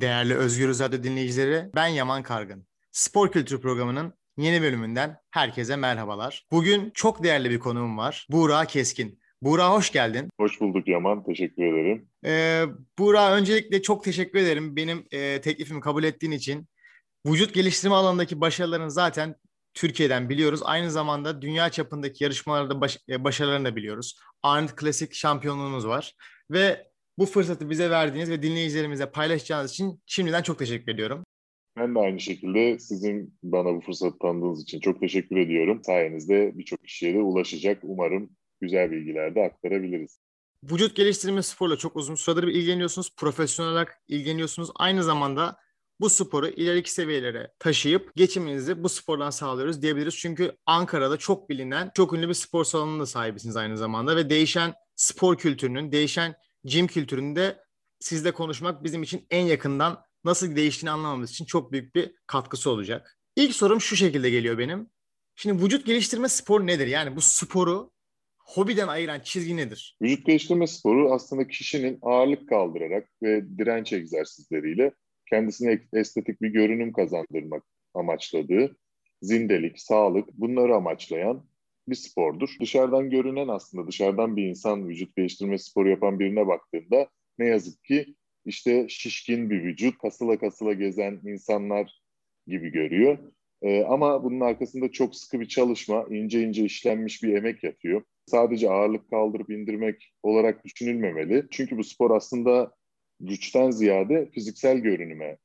Değerli Özgür Radyo dinleyicileri, ben Yaman Kargın. Spor Kültür Programı'nın yeni bölümünden herkese merhabalar. Bugün çok değerli bir konuğum var. Buğra Keskin. Buğra hoş geldin. Hoş bulduk Yaman, teşekkür ederim. Ee, Buğra öncelikle çok teşekkür ederim benim e, teklifimi kabul ettiğin için. Vücut geliştirme alanındaki başarıların zaten Türkiye'den biliyoruz. Aynı zamanda dünya çapındaki yarışmalarda baş, e, başarılarını da biliyoruz. Arnold Klasik şampiyonluğunuz var. Ve bu fırsatı bize verdiğiniz ve dinleyicilerimize paylaşacağınız için şimdiden çok teşekkür ediyorum. Ben de aynı şekilde sizin bana bu fırsatı tanıdığınız için çok teşekkür ediyorum. Sayenizde birçok kişiye de ulaşacak. Umarım güzel bilgiler de aktarabiliriz. Vücut geliştirme sporla çok uzun süredir ilgileniyorsunuz. Profesyonel olarak ilgileniyorsunuz. Aynı zamanda bu sporu ileriki seviyelere taşıyıp geçiminizi bu spordan sağlıyoruz diyebiliriz. Çünkü Ankara'da çok bilinen, çok ünlü bir spor salonuna sahibisiniz aynı zamanda ve değişen spor kültürünün, değişen gym kültüründe sizle konuşmak bizim için en yakından nasıl değiştiğini anlamamız için çok büyük bir katkısı olacak. İlk sorum şu şekilde geliyor benim. Şimdi vücut geliştirme spor nedir? Yani bu sporu hobiden ayıran çizgi nedir? Vücut geliştirme sporu aslında kişinin ağırlık kaldırarak ve direnç egzersizleriyle kendisine estetik bir görünüm kazandırmak amaçladığı zindelik, sağlık bunları amaçlayan bir spordur. Dışarıdan görünen aslında dışarıdan bir insan vücut geliştirme sporu yapan birine baktığında ne yazık ki işte şişkin bir vücut, kasıla kasıla gezen insanlar gibi görüyor. Ee, ama bunun arkasında çok sıkı bir çalışma, ince ince işlenmiş bir emek yatıyor. Sadece ağırlık kaldırıp indirmek olarak düşünülmemeli. Çünkü bu spor aslında güçten ziyade fiziksel görünüme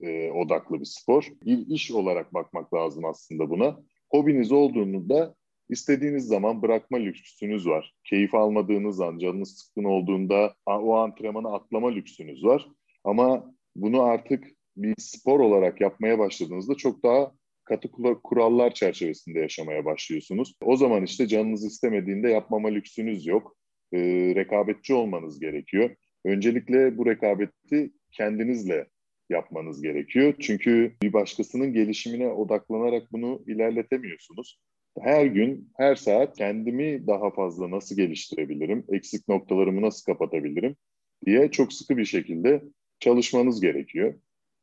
e, odaklı bir spor. Bir iş olarak bakmak lazım aslında buna. Hobiniz olduğunda istediğiniz zaman bırakma lüksünüz var. Keyif almadığınız an, canınız sıkkın olduğunda o antrenmanı atlama lüksünüz var. Ama bunu artık bir spor olarak yapmaya başladığınızda çok daha katı kurallar çerçevesinde yaşamaya başlıyorsunuz. O zaman işte canınız istemediğinde yapmama lüksünüz yok. Ee, rekabetçi olmanız gerekiyor. Öncelikle bu rekabeti kendinizle yapmanız gerekiyor. Çünkü bir başkasının gelişimine odaklanarak bunu ilerletemiyorsunuz. Her gün, her saat kendimi daha fazla nasıl geliştirebilirim, eksik noktalarımı nasıl kapatabilirim diye çok sıkı bir şekilde çalışmanız gerekiyor.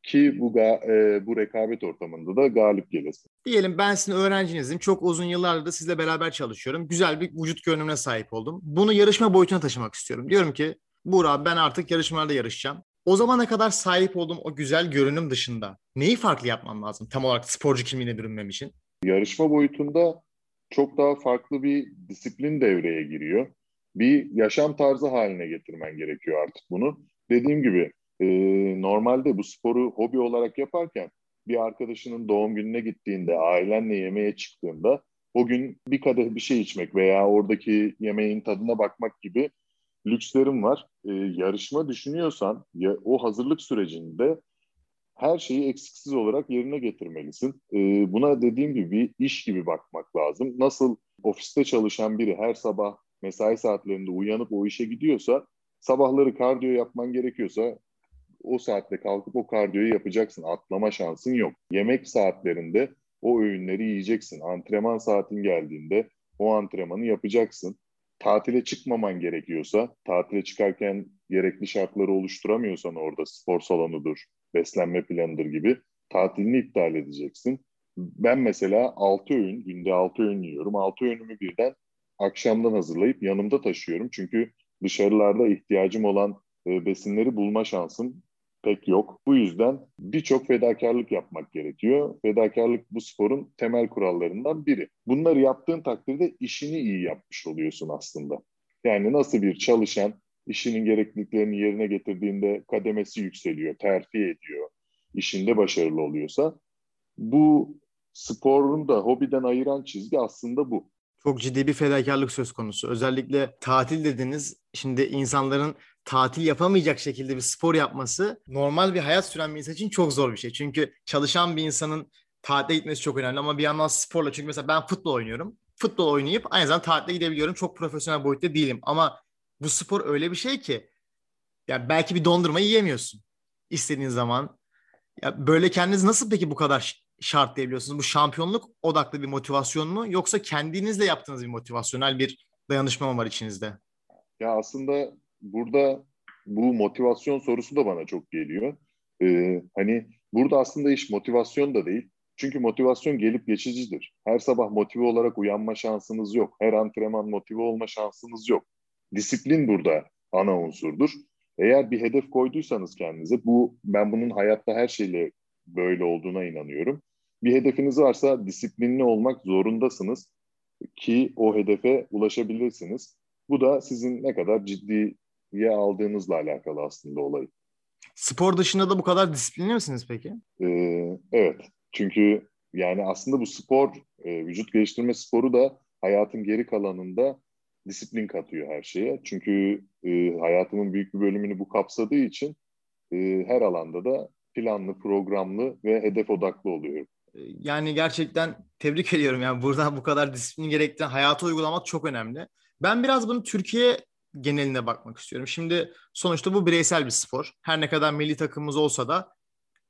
Ki bu e, bu rekabet ortamında da galip gelesin. Diyelim ben sizin öğrencinizim. Çok uzun yıllardır da sizle beraber çalışıyorum. Güzel bir vücut görünümüne sahip oldum. Bunu yarışma boyutuna taşımak istiyorum. Diyorum ki Buğra ben artık yarışmalarda yarışacağım. O zamana kadar sahip olduğum o güzel görünüm dışında neyi farklı yapmam lazım tam olarak sporcu kimliğine bürünmem için? Yarışma boyutunda çok daha farklı bir disiplin devreye giriyor. Bir yaşam tarzı haline getirmen gerekiyor artık bunu. Dediğim gibi e, normalde bu sporu hobi olarak yaparken bir arkadaşının doğum gününe gittiğinde, ailenle yemeğe çıktığında o gün bir kadeh bir şey içmek veya oradaki yemeğin tadına bakmak gibi lükslerim var. E, yarışma düşünüyorsan ya, o hazırlık sürecinde her şeyi eksiksiz olarak yerine getirmelisin. E, buna dediğim gibi bir iş gibi bakmak lazım. Nasıl ofiste çalışan biri her sabah mesai saatlerinde uyanıp o işe gidiyorsa sabahları kardiyo yapman gerekiyorsa o saatte kalkıp o kardiyoyu yapacaksın. Atlama şansın yok. Yemek saatlerinde o öğünleri yiyeceksin. Antrenman saatin geldiğinde o antrenmanı yapacaksın tatile çıkmaman gerekiyorsa, tatile çıkarken gerekli şartları oluşturamıyorsan orada spor salonudur, beslenme planıdır gibi tatilini iptal edeceksin. Ben mesela 6 öğün, günde 6 öğün yiyorum. 6 öğünümü birden akşamdan hazırlayıp yanımda taşıyorum. Çünkü dışarılarda ihtiyacım olan e, besinleri bulma şansım pek yok. Bu yüzden birçok fedakarlık yapmak gerekiyor. Fedakarlık bu sporun temel kurallarından biri. Bunları yaptığın takdirde işini iyi yapmış oluyorsun aslında. Yani nasıl bir çalışan işinin gerekliliklerini yerine getirdiğinde kademesi yükseliyor, terfi ediyor, işinde başarılı oluyorsa bu sporun da hobiden ayıran çizgi aslında bu. Çok ciddi bir fedakarlık söz konusu. Özellikle tatil dediniz. Şimdi insanların tatil yapamayacak şekilde bir spor yapması normal bir hayat süren bir insan için çok zor bir şey. Çünkü çalışan bir insanın tatile gitmesi çok önemli ama bir yandan sporla çünkü mesela ben futbol oynuyorum. Futbol oynayıp aynı zamanda tatile gidebiliyorum. Çok profesyonel boyutta değilim ama bu spor öyle bir şey ki ya belki bir dondurma yiyemiyorsun istediğin zaman. Ya böyle kendinizi nasıl peki bu kadar şartlayabiliyorsunuz? Bu şampiyonluk odaklı bir motivasyon mu yoksa kendinizle yaptığınız bir motivasyonel bir dayanışma mı var içinizde? Ya aslında burada bu motivasyon sorusu da bana çok geliyor. Ee, hani burada aslında iş motivasyon da değil. Çünkü motivasyon gelip geçicidir. Her sabah motive olarak uyanma şansınız yok. Her antrenman motive olma şansınız yok. Disiplin burada ana unsurdur. Eğer bir hedef koyduysanız kendinize, bu ben bunun hayatta her şeyle böyle olduğuna inanıyorum. Bir hedefiniz varsa disiplinli olmak zorundasınız ki o hedefe ulaşabilirsiniz. Bu da sizin ne kadar ciddiye aldığınızla alakalı aslında olay. Spor dışında da bu kadar disiplinli misiniz peki? Ee, evet. Çünkü yani aslında bu spor, e, vücut geliştirme sporu da hayatın geri kalanında disiplin katıyor her şeye. Çünkü e, hayatımın büyük bir bölümünü bu kapsadığı için e, her alanda da planlı, programlı ve hedef odaklı oluyorum. Yani gerçekten tebrik ediyorum. Yani buradan bu kadar disiplin gerektiren hayata uygulamak çok önemli. Ben biraz bunu Türkiye geneline bakmak istiyorum. Şimdi sonuçta bu bireysel bir spor. Her ne kadar milli takımımız olsa da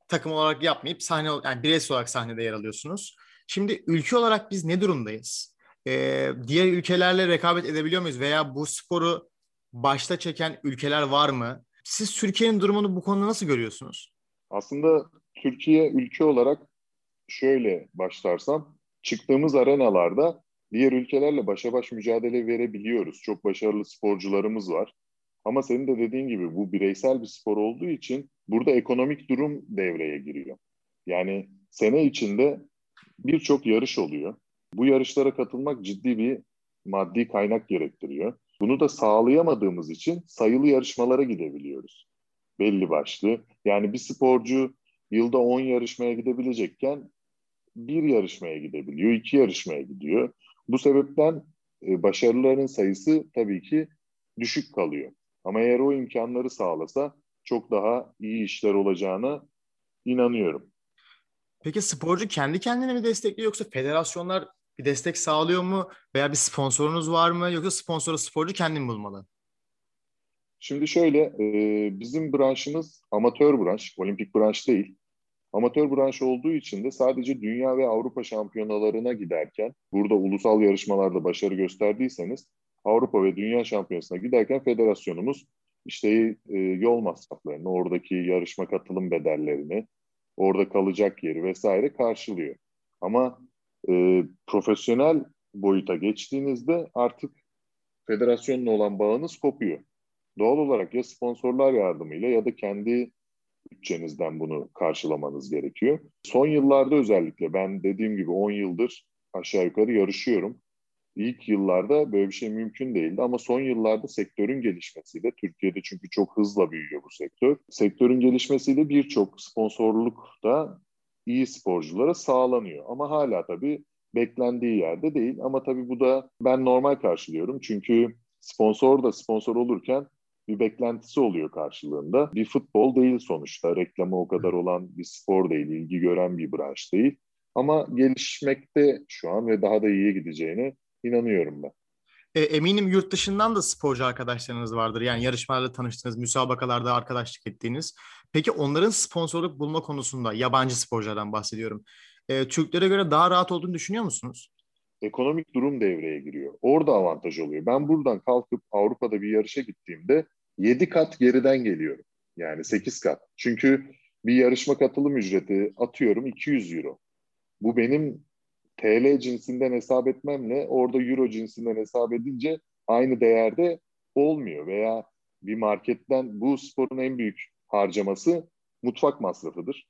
takım olarak yapmayıp sahne yani bireysel olarak sahnede yer alıyorsunuz. Şimdi ülke olarak biz ne durumdayız? Ee, diğer ülkelerle rekabet edebiliyor muyuz? Veya bu sporu başta çeken ülkeler var mı? Siz Türkiye'nin durumunu bu konuda nasıl görüyorsunuz? Aslında Türkiye ülke olarak şöyle başlarsam çıktığımız arenalarda diğer ülkelerle başa baş mücadele verebiliyoruz. Çok başarılı sporcularımız var. Ama senin de dediğin gibi bu bireysel bir spor olduğu için burada ekonomik durum devreye giriyor. Yani sene içinde birçok yarış oluyor. Bu yarışlara katılmak ciddi bir maddi kaynak gerektiriyor. Bunu da sağlayamadığımız için sayılı yarışmalara gidebiliyoruz. Belli başlı. Yani bir sporcu yılda 10 yarışmaya gidebilecekken bir yarışmaya gidebiliyor, iki yarışmaya gidiyor. Bu sebepten e, başarıların sayısı tabii ki düşük kalıyor. Ama eğer o imkanları sağlasa çok daha iyi işler olacağına inanıyorum. Peki sporcu kendi kendine mi destekliyor yoksa federasyonlar bir destek sağlıyor mu? Veya bir sponsorunuz var mı? Yoksa sponsoru sporcu kendi mi bulmalı? Şimdi şöyle, e, bizim branşımız amatör branş, olimpik branş değil. Amatör branş olduğu için de sadece dünya ve Avrupa şampiyonalarına giderken, burada ulusal yarışmalarda başarı gösterdiyseniz, Avrupa ve Dünya Şampiyonası'na giderken federasyonumuz işte e, yol masraflarını, oradaki yarışma katılım bedellerini, orada kalacak yeri vesaire karşılıyor. Ama e, profesyonel boyuta geçtiğinizde artık federasyonla olan bağınız kopuyor. Doğal olarak ya sponsorlar yardımıyla ya da kendi bütçenizden bunu karşılamanız gerekiyor. Son yıllarda özellikle ben dediğim gibi 10 yıldır aşağı yukarı yarışıyorum. İlk yıllarda böyle bir şey mümkün değildi ama son yıllarda sektörün gelişmesiyle, Türkiye'de çünkü çok hızla büyüyor bu sektör. Sektörün gelişmesiyle birçok sponsorluk da iyi sporculara sağlanıyor. Ama hala tabii beklendiği yerde değil. Ama tabii bu da ben normal karşılıyorum. Çünkü sponsor da sponsor olurken bir beklentisi oluyor karşılığında. Bir futbol değil sonuçta. Reklamı o kadar olan bir spor değil, ilgi gören bir branş değil. Ama gelişmekte şu an ve daha da iyiye gideceğine inanıyorum ben. E, eminim yurt dışından da sporcu arkadaşlarınız vardır. Yani yarışmalarla tanıştığınız, müsabakalarda arkadaşlık ettiğiniz. Peki onların sponsorluk bulma konusunda yabancı sporculardan bahsediyorum. E, Türklere göre daha rahat olduğunu düşünüyor musunuz? Ekonomik durum devreye giriyor. Orada avantaj oluyor. Ben buradan kalkıp Avrupa'da bir yarışa gittiğimde 7 kat geriden geliyorum. Yani 8 kat. Çünkü bir yarışma katılım ücreti atıyorum 200 euro. Bu benim TL cinsinden hesap etmemle orada euro cinsinden hesap edince aynı değerde olmuyor. Veya bir marketten bu sporun en büyük harcaması mutfak masrafıdır.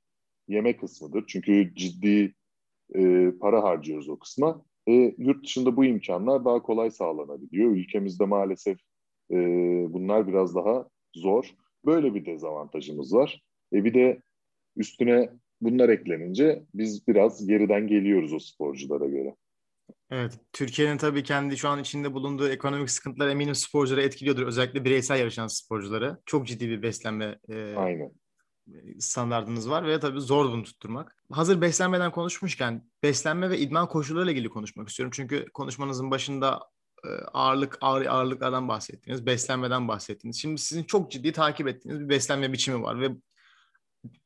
Yemek kısmıdır. Çünkü ciddi e, para harcıyoruz o kısma. E, yurt dışında bu imkanlar daha kolay sağlanabiliyor. Ülkemizde maalesef e, bunlar biraz daha zor. Böyle bir dezavantajımız var. E, bir de üstüne bunlar eklenince biz biraz geriden geliyoruz o sporculara göre. Evet, Türkiye'nin tabii kendi şu an içinde bulunduğu ekonomik sıkıntılar eminim sporcuları etkiliyordur. Özellikle bireysel yarışan sporcuları. Çok ciddi bir beslenme e, Aynen. standartınız var ve tabii zor bunu tutturmak. Hazır beslenmeden konuşmuşken beslenme ve idman koşullarıyla ilgili konuşmak istiyorum. Çünkü konuşmanızın başında e, ağırlık ağır ağırlıklardan bahsettiniz, beslenmeden bahsettiniz. Şimdi sizin çok ciddi takip ettiğiniz bir beslenme biçimi var ve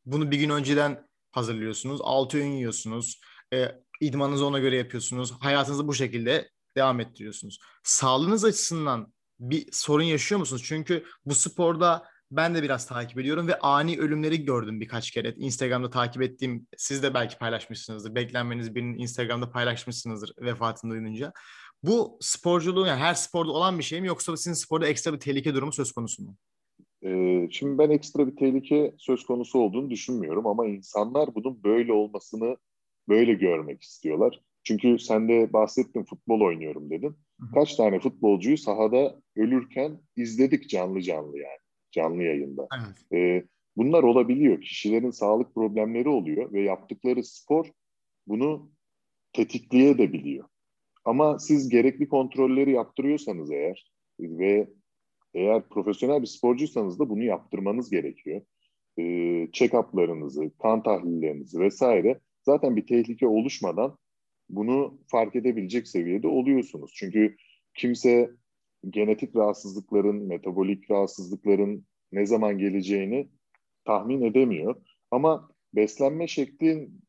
bunu bir gün önceden hazırlıyorsunuz. Altı öğün yiyorsunuz. E, idmanınızı ona göre yapıyorsunuz. Hayatınızı bu şekilde devam ettiriyorsunuz. Sağlığınız açısından bir sorun yaşıyor musunuz? Çünkü bu sporda ben de biraz takip ediyorum ve ani ölümleri gördüm birkaç kere. Instagram'da takip ettiğim, siz de belki paylaşmışsınızdır. Beklenmeniz birinin Instagram'da paylaşmışsınızdır vefatını duyunca. Bu sporculuğun yani her sporda olan bir şey mi yoksa sizin sporda ekstra bir tehlike durumu söz konusu mu? Ee, şimdi ben ekstra bir tehlike söz konusu olduğunu düşünmüyorum ama insanlar bunun böyle olmasını böyle görmek istiyorlar. Çünkü sen de bahsettin futbol oynuyorum dedin. Kaç tane futbolcuyu sahada ölürken izledik canlı canlı yani canlı yayında. Evet. Ee, bunlar olabiliyor. Kişilerin sağlık problemleri oluyor ve yaptıkları spor bunu tetikleyebiliyor. Ama siz gerekli kontrolleri yaptırıyorsanız eğer ve eğer profesyonel bir sporcuysanız da bunu yaptırmanız gerekiyor. E, check-up'larınızı, kan tahlillerinizi vesaire zaten bir tehlike oluşmadan bunu fark edebilecek seviyede oluyorsunuz. Çünkü kimse genetik rahatsızlıkların, metabolik rahatsızlıkların ne zaman geleceğini tahmin edemiyor. Ama beslenme şeklin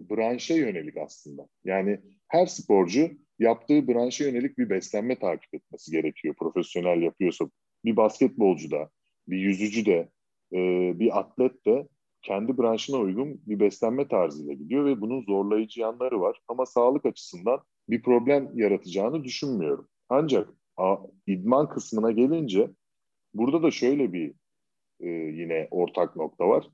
branşa yönelik aslında. Yani her sporcu yaptığı branşa yönelik bir beslenme takip etmesi gerekiyor. Profesyonel yapıyorsa bir basketbolcu da, bir yüzücü de, e, bir atlet de kendi branşına uygun bir beslenme tarzıyla gidiyor ve bunun zorlayıcı yanları var. Ama sağlık açısından bir problem yaratacağını düşünmüyorum. Ancak a, idman kısmına gelince burada da şöyle bir e, yine ortak nokta var.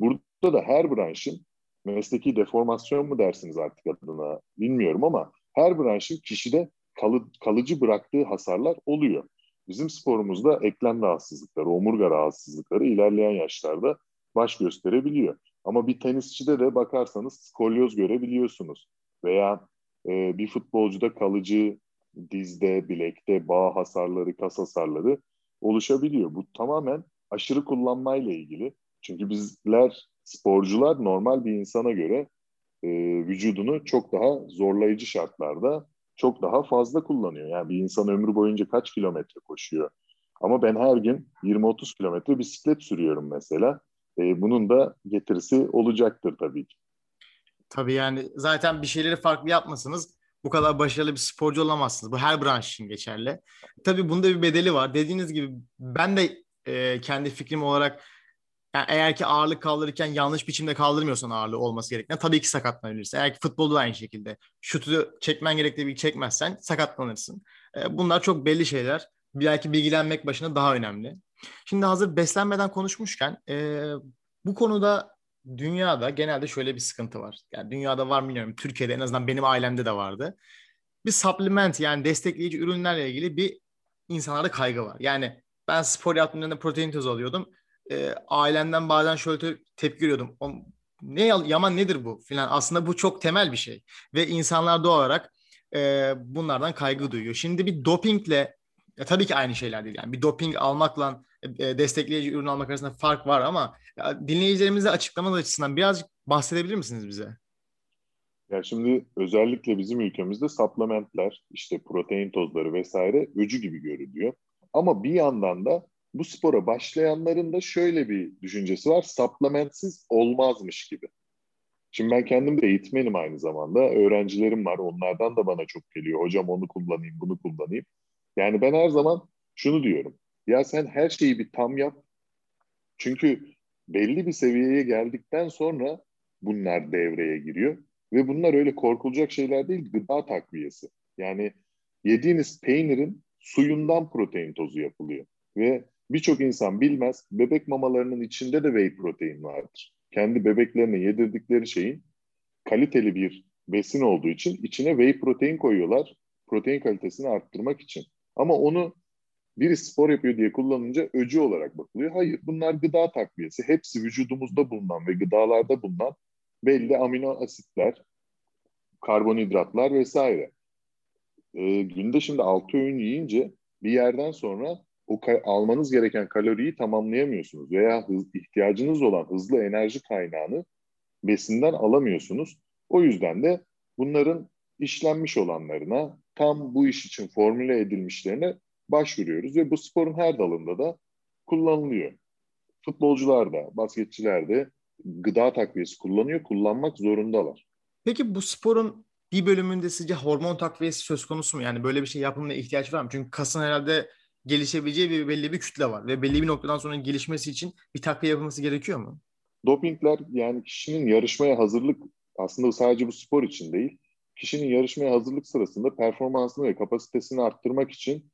Burada da her branşın mesleki deformasyon mu dersiniz artık adına bilmiyorum ama her branşın kişide kalı, kalıcı bıraktığı hasarlar oluyor. Bizim sporumuzda eklem rahatsızlıkları, omurga rahatsızlıkları ilerleyen yaşlarda baş gösterebiliyor. Ama bir tenisçide de bakarsanız skolyoz görebiliyorsunuz. Veya e, bir futbolcuda kalıcı dizde, bilekte bağ hasarları, kas hasarları oluşabiliyor. Bu tamamen aşırı kullanmayla ilgili. Çünkü bizler sporcular normal bir insana göre e, vücudunu çok daha zorlayıcı şartlarda çok daha fazla kullanıyor. Yani bir insan ömrü boyunca kaç kilometre koşuyor? Ama ben her gün 20-30 kilometre bisiklet sürüyorum mesela. E, bunun da getirisi olacaktır tabii ki. Tabii yani zaten bir şeyleri farklı yapmasanız bu kadar başarılı bir sporcu olamazsınız. Bu her branş için geçerli. Tabii bunda bir bedeli var. Dediğiniz gibi ben de e, kendi fikrim olarak yani eğer ki ağırlık kaldırırken yanlış biçimde kaldırmıyorsan ağırlığı olması gereken tabii ki sakatlanabilirsin. Eğer ki futbolda da aynı şekilde şutu çekmen gerektiği bir çekmezsen sakatlanırsın. E, bunlar çok belli şeyler. Belki bilgilenmek başına daha önemli. Şimdi hazır beslenmeden konuşmuşken e, bu konuda dünyada genelde şöyle bir sıkıntı var. Yani dünyada var mı bilmiyorum. Türkiye'de en azından benim ailemde de vardı. Bir supplement yani destekleyici ürünlerle ilgili bir insanlarda kaygı var. Yani ben spor yaptığımda protein tozu alıyordum e, ailemden bazen şöyle tepki görüyordum. O, ne yaman nedir bu filan. Aslında bu çok temel bir şey. Ve insanlar doğal olarak e, bunlardan kaygı duyuyor. Şimdi bir dopingle ya tabii ki aynı şeyler değil. Yani bir doping almakla e, destekleyici ürün almak arasında fark var ama dinleyicilerimize açıklamalar açısından birazcık bahsedebilir misiniz bize? Ya şimdi özellikle bizim ülkemizde supplementler, işte protein tozları vesaire öcü gibi görülüyor. Ama bir yandan da bu spora başlayanların da şöyle bir düşüncesi var. Supplementsiz olmazmış gibi. Şimdi ben kendim de eğitmenim aynı zamanda. Öğrencilerim var. Onlardan da bana çok geliyor. Hocam onu kullanayım, bunu kullanayım. Yani ben her zaman şunu diyorum. Ya sen her şeyi bir tam yap. Çünkü belli bir seviyeye geldikten sonra bunlar devreye giriyor. Ve bunlar öyle korkulacak şeyler değil. Gıda takviyesi. Yani yediğiniz peynirin suyundan protein tozu yapılıyor. Ve Birçok insan bilmez. Bebek mamalarının içinde de whey protein vardır. Kendi bebeklerine yedirdikleri şeyin kaliteli bir besin olduğu için içine whey protein koyuyorlar. Protein kalitesini arttırmak için. Ama onu biri spor yapıyor diye kullanınca öcü olarak bakılıyor. Hayır bunlar gıda takviyesi. Hepsi vücudumuzda bulunan ve gıdalarda bulunan belli amino asitler, karbonhidratlar vesaire. E, günde şimdi 6 öğün yiyince bir yerden sonra o almanız gereken kaloriyi tamamlayamıyorsunuz veya hız, ihtiyacınız olan hızlı enerji kaynağını besinden alamıyorsunuz. O yüzden de bunların işlenmiş olanlarına, tam bu iş için formüle edilmişlerine başvuruyoruz ve bu sporun her dalında da kullanılıyor. Futbolcular da, basketçiler de gıda takviyesi kullanıyor, kullanmak zorundalar. Peki bu sporun bir bölümünde sizce hormon takviyesi söz konusu mu? Yani böyle bir şey yapılmaya ihtiyaç var mı? Çünkü kasın herhalde gelişebileceği bir belli bir kütle var ve belli bir noktadan sonra gelişmesi için bir takviye yapılması gerekiyor mu? Dopingler yani kişinin yarışmaya hazırlık aslında sadece bu spor için değil, kişinin yarışmaya hazırlık sırasında performansını ve kapasitesini arttırmak için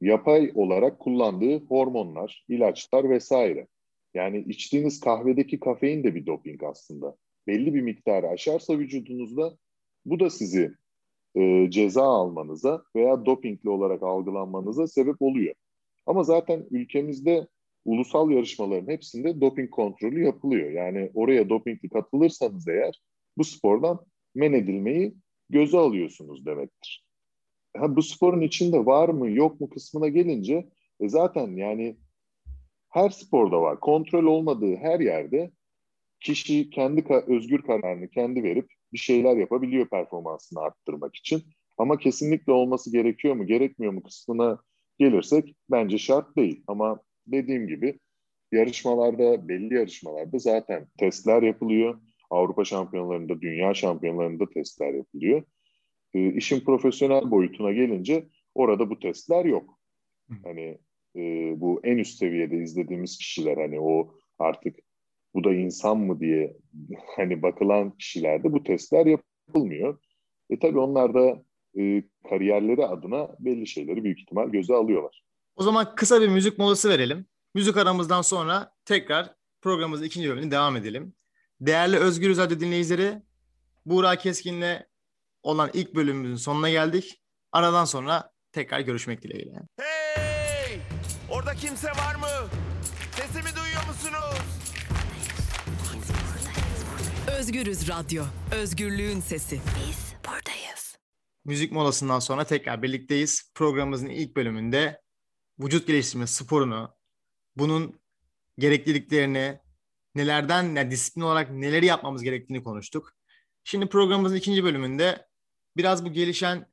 yapay olarak kullandığı hormonlar, ilaçlar vesaire. Yani içtiğiniz kahvedeki kafein de bir doping aslında. Belli bir miktarı aşarsa vücudunuzda bu da sizi e, ceza almanıza veya dopingli olarak algılanmanıza sebep oluyor. Ama zaten ülkemizde ulusal yarışmaların hepsinde doping kontrolü yapılıyor. Yani oraya dopingli katılırsanız eğer bu spordan men edilmeyi göze alıyorsunuz demektir. Ha, bu sporun içinde var mı yok mu kısmına gelince e zaten yani her sporda var. Kontrol olmadığı her yerde kişi kendi özgür kararını kendi verip bir şeyler yapabiliyor performansını arttırmak için. Ama kesinlikle olması gerekiyor mu, gerekmiyor mu kısmına gelirsek bence şart değil. Ama dediğim gibi yarışmalarda, belli yarışmalarda zaten testler yapılıyor. Avrupa şampiyonlarında, dünya şampiyonlarında testler yapılıyor. E, işin profesyonel boyutuna gelince orada bu testler yok. Hani e, bu en üst seviyede izlediğimiz kişiler hani o artık bu da insan mı diye hani bakılan kişilerde bu testler yapılmıyor. E tabii onlar da e, kariyerleri adına belli şeyleri büyük ihtimal göze alıyorlar. O zaman kısa bir müzik molası verelim. Müzik aramızdan sonra tekrar programımızın ikinci bölümüne devam edelim. Değerli Özgür Radyo dinleyicileri, Buğra Keskin'le olan ilk bölümümüzün sonuna geldik. Aradan sonra tekrar görüşmek dileğiyle. Hey! Orada kimse var mı? Sesimi duyuyor musunuz? Özgürüz Radyo. Özgürlüğün sesi. Biz buradayız. Müzik molasından sonra tekrar birlikteyiz. Programımızın ilk bölümünde vücut geliştirme sporunu, bunun gerekliliklerini, nelerden, yani disiplin olarak neleri yapmamız gerektiğini konuştuk. Şimdi programımızın ikinci bölümünde biraz bu gelişen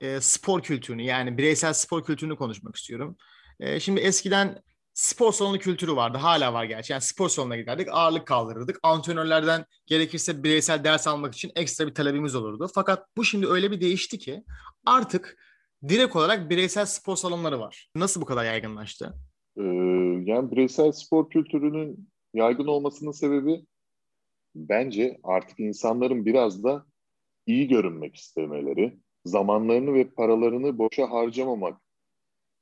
e, spor kültürünü yani bireysel spor kültürünü konuşmak istiyorum. E, şimdi eskiden spor salonu kültürü vardı. Hala var gerçi. Yani spor salonuna giderdik. Ağırlık kaldırırdık. Antrenörlerden gerekirse bireysel ders almak için ekstra bir talebimiz olurdu. Fakat bu şimdi öyle bir değişti ki artık direkt olarak bireysel spor salonları var. Nasıl bu kadar yaygınlaştı? Ee, yani bireysel spor kültürünün yaygın olmasının sebebi bence artık insanların biraz da iyi görünmek istemeleri, zamanlarını ve paralarını boşa harcamamak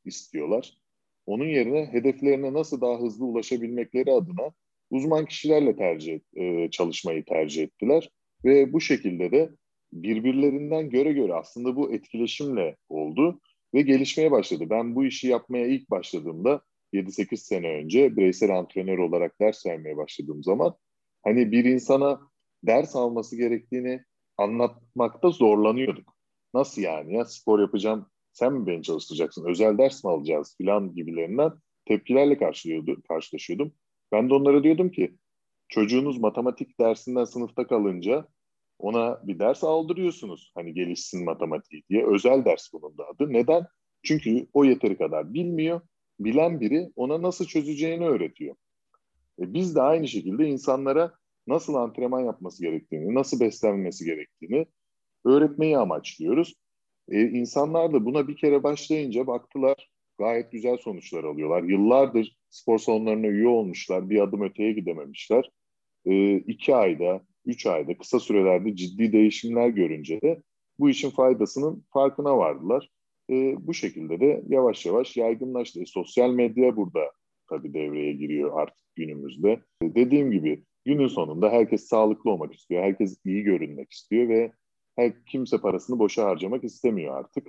istiyorlar. Onun yerine hedeflerine nasıl daha hızlı ulaşabilmekleri adına uzman kişilerle tercih e, çalışmayı tercih ettiler ve bu şekilde de birbirlerinden göre göre aslında bu etkileşimle oldu ve gelişmeye başladı. Ben bu işi yapmaya ilk başladığımda 7-8 sene önce bireysel antrenör olarak ders vermeye başladığım zaman hani bir insana ders alması gerektiğini anlatmakta zorlanıyorduk. Nasıl yani ya spor yapacağım sen mi beni çalıştıracaksın özel ders mi alacağız filan gibilerinden tepkilerle karşılaşıyordum. Ben de onlara diyordum ki çocuğunuz matematik dersinden sınıfta kalınca ona bir ders aldırıyorsunuz. Hani gelişsin matematiği diye. Özel ders bunun da adı. Neden? Çünkü o yeteri kadar bilmiyor. Bilen biri ona nasıl çözeceğini öğretiyor. E biz de aynı şekilde insanlara nasıl antrenman yapması gerektiğini, nasıl beslenmesi gerektiğini öğretmeyi amaçlıyoruz. E, insanlar da buna bir kere başlayınca baktılar gayet güzel sonuçlar alıyorlar. Yıllardır spor salonlarına üye olmuşlar, bir adım öteye gidememişler. E, iki ayda, üç ayda, kısa sürelerde ciddi değişimler görünce de bu işin faydasının farkına vardılar. E, bu şekilde de yavaş yavaş yaygınlaştı. E, sosyal medya burada tabii devreye giriyor artık günümüzde. E, dediğim gibi günün sonunda herkes sağlıklı olmak istiyor, herkes iyi görünmek istiyor ve her kimse parasını boşa harcamak istemiyor artık.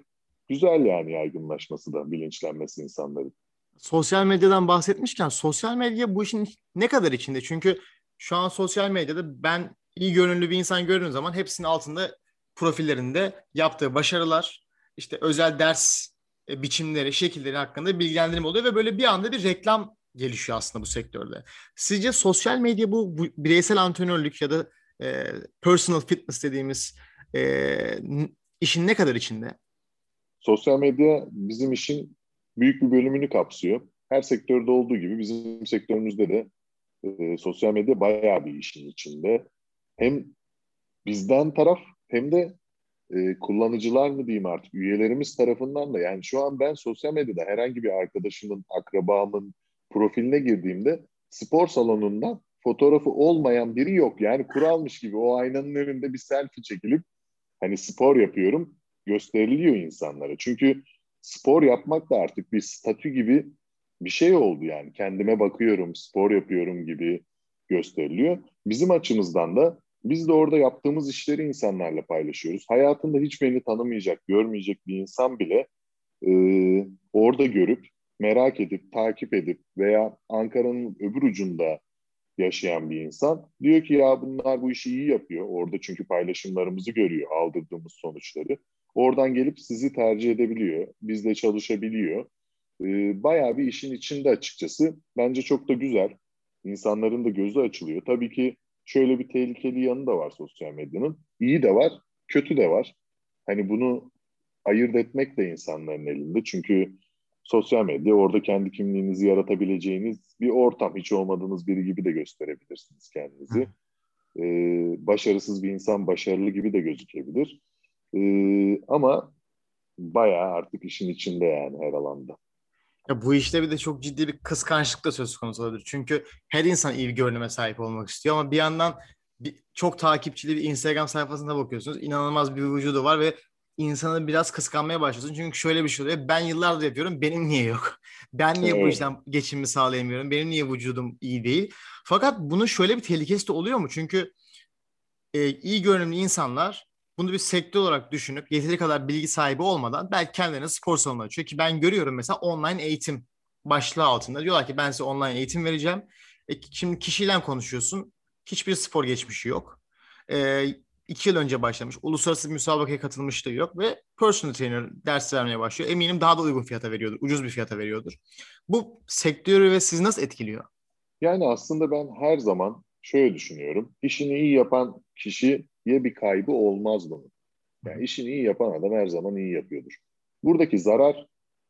Güzel yani yaygınlaşması da, bilinçlenmesi insanların. Sosyal medyadan bahsetmişken sosyal medya bu işin ne kadar içinde? Çünkü şu an sosyal medyada ben iyi görünümlü bir insan gördüğüm zaman hepsinin altında profillerinde yaptığı başarılar, işte özel ders e, biçimleri, şekilleri hakkında bilgilendirme oluyor ve böyle bir anda bir reklam gelişiyor aslında bu sektörde. Sizce sosyal medya bu, bu bireysel antrenörlük ya da e, personal fitness dediğimiz e, işin ne kadar içinde? Sosyal medya bizim işin büyük bir bölümünü kapsıyor. Her sektörde olduğu gibi bizim sektörümüzde de e, sosyal medya bayağı bir işin içinde. Hem bizden taraf hem de e, kullanıcılar mı diyeyim artık üyelerimiz tarafından da yani şu an ben sosyal medyada herhangi bir arkadaşımın, akrabamın profiline girdiğimde spor salonundan fotoğrafı olmayan biri yok. Yani kuralmış gibi o aynanın önünde bir selfie çekilip hani spor yapıyorum gösteriliyor insanlara. Çünkü spor yapmak da artık bir statü gibi bir şey oldu yani. Kendime bakıyorum, spor yapıyorum gibi gösteriliyor. Bizim açımızdan da biz de orada yaptığımız işleri insanlarla paylaşıyoruz. Hayatında hiç beni tanımayacak, görmeyecek bir insan bile e, orada görüp, merak edip, takip edip veya Ankara'nın öbür ucunda yaşayan bir insan diyor ki ya bunlar bu işi iyi yapıyor. Orada çünkü paylaşımlarımızı görüyor, aldırdığımız sonuçları. Oradan gelip sizi tercih edebiliyor, bizle çalışabiliyor. Ee, bayağı bir işin içinde açıkçası. Bence çok da güzel. İnsanların da gözü açılıyor. Tabii ki şöyle bir tehlikeli yanı da var sosyal medyanın. İyi de var, kötü de var. Hani bunu ayırt etmek de insanların elinde. Çünkü sosyal medya orada kendi kimliğinizi yaratabileceğiniz bir ortam. Hiç olmadığınız biri gibi de gösterebilirsiniz kendinizi. Ee, başarısız bir insan başarılı gibi de gözükebilir. Ee, ama bayağı artık işin içinde yani her alanda. Ya bu işte bir de çok ciddi bir kıskançlık da söz konusu olabilir. Çünkü her insan iyi bir görünüme sahip olmak istiyor ama bir yandan bir, çok takipçili bir Instagram sayfasına bakıyorsunuz. İnanılmaz bir vücudu var ve insanı biraz kıskanmaya başlıyorsun. Çünkü şöyle bir şey oluyor. Ben yıllardır yapıyorum. Benim niye yok? Ben niye evet. bu işten geçimimi sağlayamıyorum? Benim niye vücudum iyi değil? Fakat bunun şöyle bir tehlikesi de oluyor mu? Çünkü e, iyi görünümlü insanlar bunu bir sektör olarak düşünüp yeteri kadar bilgi sahibi olmadan belki kendilerine spor salonu açıyor. Ki ben görüyorum mesela online eğitim başlığı altında. Diyorlar ki ben size online eğitim vereceğim. E, şimdi kişiyle konuşuyorsun. Hiçbir spor geçmişi yok. E, iki yıl önce başlamış. Uluslararası bir müsabakaya katılmışlığı yok ve personal trainer ders vermeye başlıyor. Eminim daha da uygun fiyata veriyordur. Ucuz bir fiyata veriyordur. Bu sektörü ve sizi nasıl etkiliyor? Yani aslında ben her zaman şöyle düşünüyorum. İşini iyi yapan kişiye bir kaybı olmaz bunun. Yani işini iyi yapan adam her zaman iyi yapıyordur. Buradaki zarar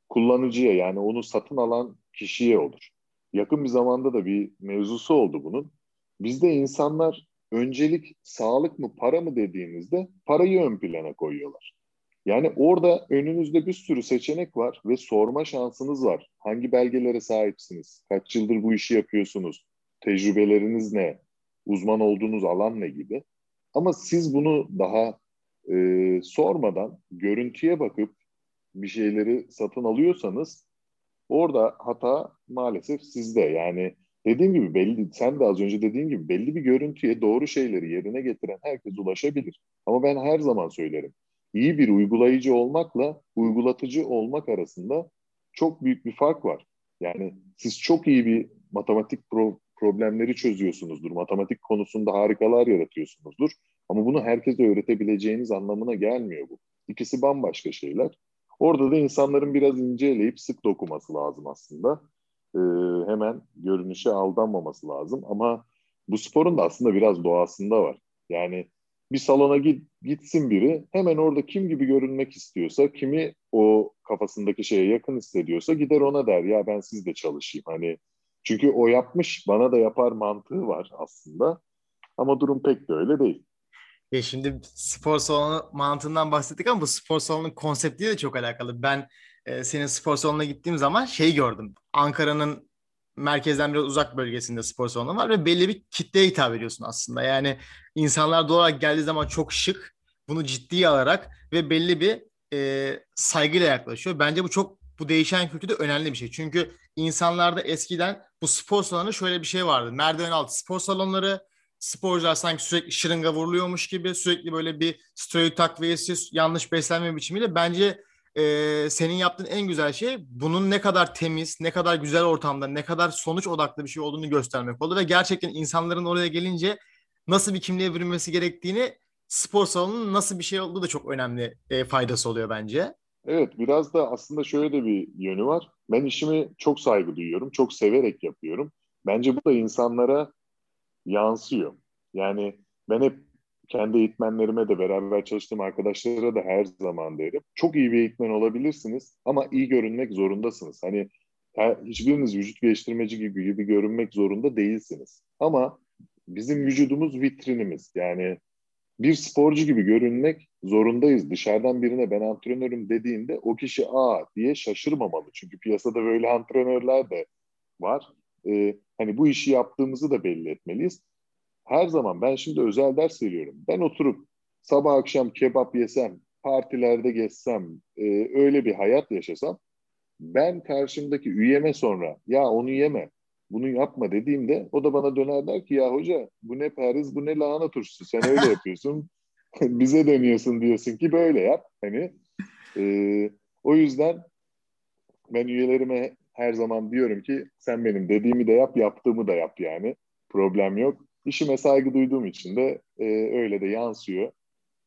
kullanıcıya yani onu satın alan kişiye olur. Yakın bir zamanda da bir mevzusu oldu bunun. Bizde insanlar öncelik sağlık mı para mı dediğimizde parayı ön plana koyuyorlar. Yani orada önünüzde bir sürü seçenek var ve sorma şansınız var. Hangi belgelere sahipsiniz? Kaç yıldır bu işi yapıyorsunuz? Tecrübeleriniz ne? Uzman olduğunuz alan ne gibi? Ama siz bunu daha e, sormadan görüntüye bakıp bir şeyleri satın alıyorsanız orada hata maalesef sizde. Yani dediğim gibi belli, sen de az önce dediğin gibi belli bir görüntüye doğru şeyleri yerine getiren herkes ulaşabilir. Ama ben her zaman söylerim. İyi bir uygulayıcı olmakla uygulatıcı olmak arasında çok büyük bir fark var. Yani siz çok iyi bir matematik pro, problemleri çözüyorsunuzdur. Matematik konusunda harikalar yaratıyorsunuzdur. Ama bunu herkese öğretebileceğiniz anlamına gelmiyor bu. İkisi bambaşka şeyler. Orada da insanların biraz inceleyip sık dokuması lazım aslında. Ee, hemen görünüşe aldanmaması lazım. Ama bu sporun da aslında biraz doğasında var. Yani bir salona git, gitsin biri hemen orada kim gibi görünmek istiyorsa, kimi o kafasındaki şeye yakın hissediyorsa gider ona der ya ben sizle çalışayım. Hani çünkü o yapmış bana da yapar mantığı var aslında. Ama durum pek de öyle değil. Ya şimdi spor salonu mantığından bahsettik ama bu spor salonunun konseptiyle de çok alakalı. Ben e, senin spor salonuna gittiğim zaman şey gördüm. Ankara'nın merkezden biraz uzak bölgesinde spor salonu var ve belli bir kitleye hitap ediyorsun aslında. Yani insanlar doğal olarak geldiği zaman çok şık, bunu ciddiye alarak ve belli bir e, saygıyla yaklaşıyor. Bence bu çok bu değişen kültürde önemli bir şey. Çünkü insanlarda eskiden bu spor salonu şöyle bir şey vardı. Merdiven altı spor salonları, sporcular sanki sürekli şırınga vuruluyormuş gibi sürekli böyle bir steroid takviyesi, yanlış beslenme biçimiyle bence e, senin yaptığın en güzel şey bunun ne kadar temiz, ne kadar güzel ortamda, ne kadar sonuç odaklı bir şey olduğunu göstermek oldu ve gerçekten insanların oraya gelince nasıl bir kimliğe bürünmesi gerektiğini spor salonunun nasıl bir şey olduğu da çok önemli e, faydası oluyor bence. Evet biraz da aslında şöyle de bir yönü var. Ben işimi çok saygı duyuyorum, çok severek yapıyorum. Bence bu da insanlara yansıyor. Yani ben hep kendi eğitmenlerime de beraber çalıştığım arkadaşlara da her zaman derim. Çok iyi bir eğitmen olabilirsiniz ama iyi görünmek zorundasınız. Hani her, hiçbiriniz vücut geliştirmeci gibi, gibi görünmek zorunda değilsiniz. Ama bizim vücudumuz vitrinimiz. Yani bir sporcu gibi görünmek zorundayız. Dışarıdan birine ben antrenörüm dediğinde o kişi aa diye şaşırmamalı. Çünkü piyasada böyle antrenörler de var. Ee, hani bu işi yaptığımızı da belli etmeliyiz. Her zaman ben şimdi özel ders veriyorum. Ben oturup sabah akşam kebap yesem, partilerde gezsem, e, öyle bir hayat yaşasam ben karşımdaki üyeme sonra ya onu yeme, bunu yapma dediğimde o da bana döner der ki ya hoca bu ne periz bu ne lahana turşusu sen öyle yapıyorsun bize dönüyorsun diyorsun ki böyle yap hani e, o yüzden ben üyelerime her zaman diyorum ki sen benim dediğimi de yap yaptığımı da yap yani problem yok işime saygı duyduğum için de e, öyle de yansıyor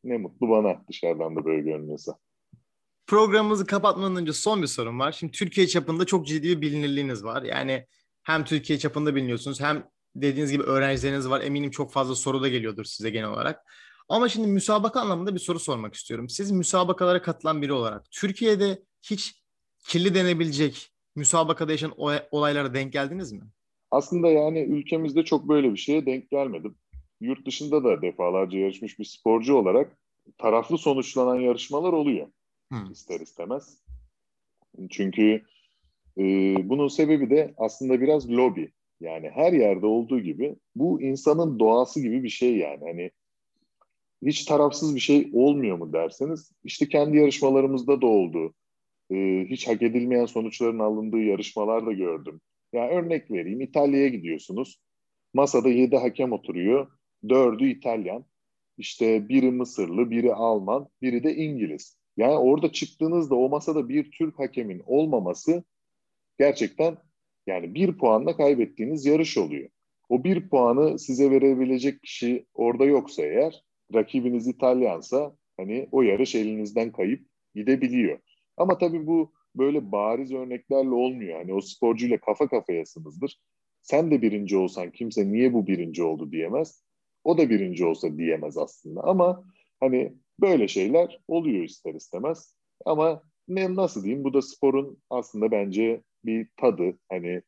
ne mutlu bana dışarıdan da böyle görünüyorsa. Programımızı kapatmadan önce son bir sorum var. Şimdi Türkiye çapında çok ciddi bir bilinirliğiniz var. Yani hem Türkiye çapında biliniyorsunuz hem dediğiniz gibi öğrencileriniz var. Eminim çok fazla soru da geliyordur size genel olarak. Ama şimdi müsabaka anlamında bir soru sormak istiyorum. Siz müsabakalara katılan biri olarak Türkiye'de hiç kirli denebilecek müsabakada yaşanan olaylara denk geldiniz mi? Aslında yani ülkemizde çok böyle bir şeye denk gelmedim. Yurt dışında da defalarca yarışmış bir sporcu olarak taraflı sonuçlanan yarışmalar oluyor. Hmm. ister istemez. Çünkü e, bunun sebebi de aslında biraz lobi. Yani her yerde olduğu gibi bu insanın doğası gibi bir şey yani. Hani hiç tarafsız bir şey olmuyor mu derseniz işte kendi yarışmalarımızda da oldu. Ee, hiç hak edilmeyen sonuçların alındığı yarışmalar da gördüm. Ya yani örnek vereyim İtalya'ya gidiyorsunuz. Masada yedi hakem oturuyor. Dördü İtalyan. İşte biri Mısırlı, biri Alman, biri de İngiliz. Yani orada çıktığınızda o masada bir Türk hakemin olmaması gerçekten yani bir puanla kaybettiğiniz yarış oluyor. O bir puanı size verebilecek kişi orada yoksa eğer rakibiniz İtalyansa hani o yarış elinizden kayıp gidebiliyor. Ama tabii bu böyle bariz örneklerle olmuyor. Hani o sporcuyla kafa kafayasınızdır. Sen de birinci olsan kimse niye bu birinci oldu diyemez. O da birinci olsa diyemez aslında. Ama hani böyle şeyler oluyor ister istemez. Ama ne nasıl diyeyim bu da sporun aslında bence bir tadı. Hani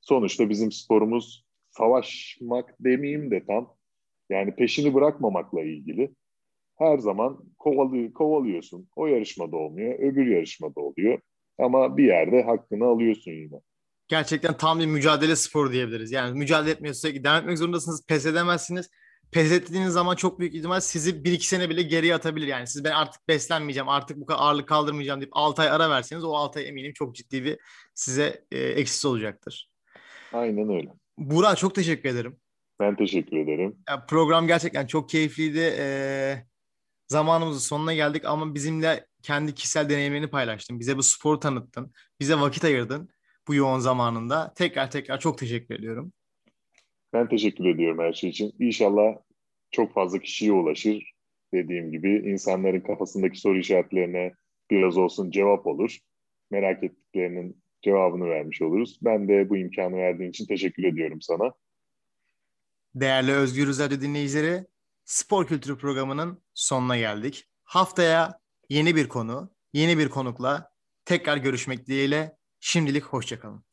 sonuçta bizim sporumuz savaşmak demeyeyim de tam yani peşini bırakmamakla ilgili. Her zaman kovalı, kovalıyorsun. O yarışmada olmuyor, öbür yarışmada oluyor. Ama bir yerde hakkını alıyorsun yine. Gerçekten tam bir mücadele sporu diyebiliriz. Yani mücadele etmiyorsa devam etmek zorundasınız, pes edemezsiniz. Pes ettiğiniz zaman çok büyük ihtimal sizi bir iki sene bile geriye atabilir. Yani siz ben artık beslenmeyeceğim, artık bu kadar ağırlık kaldırmayacağım deyip 6 ay ara verseniz o 6 ay eminim çok ciddi bir size e, eksisi olacaktır. Aynen öyle. Burak çok teşekkür ederim. Ben teşekkür ederim. Ya, program gerçekten çok keyifliydi. Ee, zamanımızın sonuna geldik ama bizimle kendi kişisel deneyimlerini paylaştın. Bize bu sporu tanıttın. Bize vakit ayırdın bu yoğun zamanında. Tekrar tekrar çok teşekkür ediyorum. Ben teşekkür ediyorum her şey için. İnşallah çok fazla kişiye ulaşır. Dediğim gibi insanların kafasındaki soru işaretlerine biraz olsun cevap olur. Merak ettiklerinin cevabını vermiş oluruz. Ben de bu imkanı verdiğin için teşekkür ediyorum sana. Değerli Özgür Radyo dinleyicileri, Spor Kültürü programının sonuna geldik. Haftaya yeni bir konu, yeni bir konukla tekrar görüşmek dileğiyle şimdilik hoşçakalın.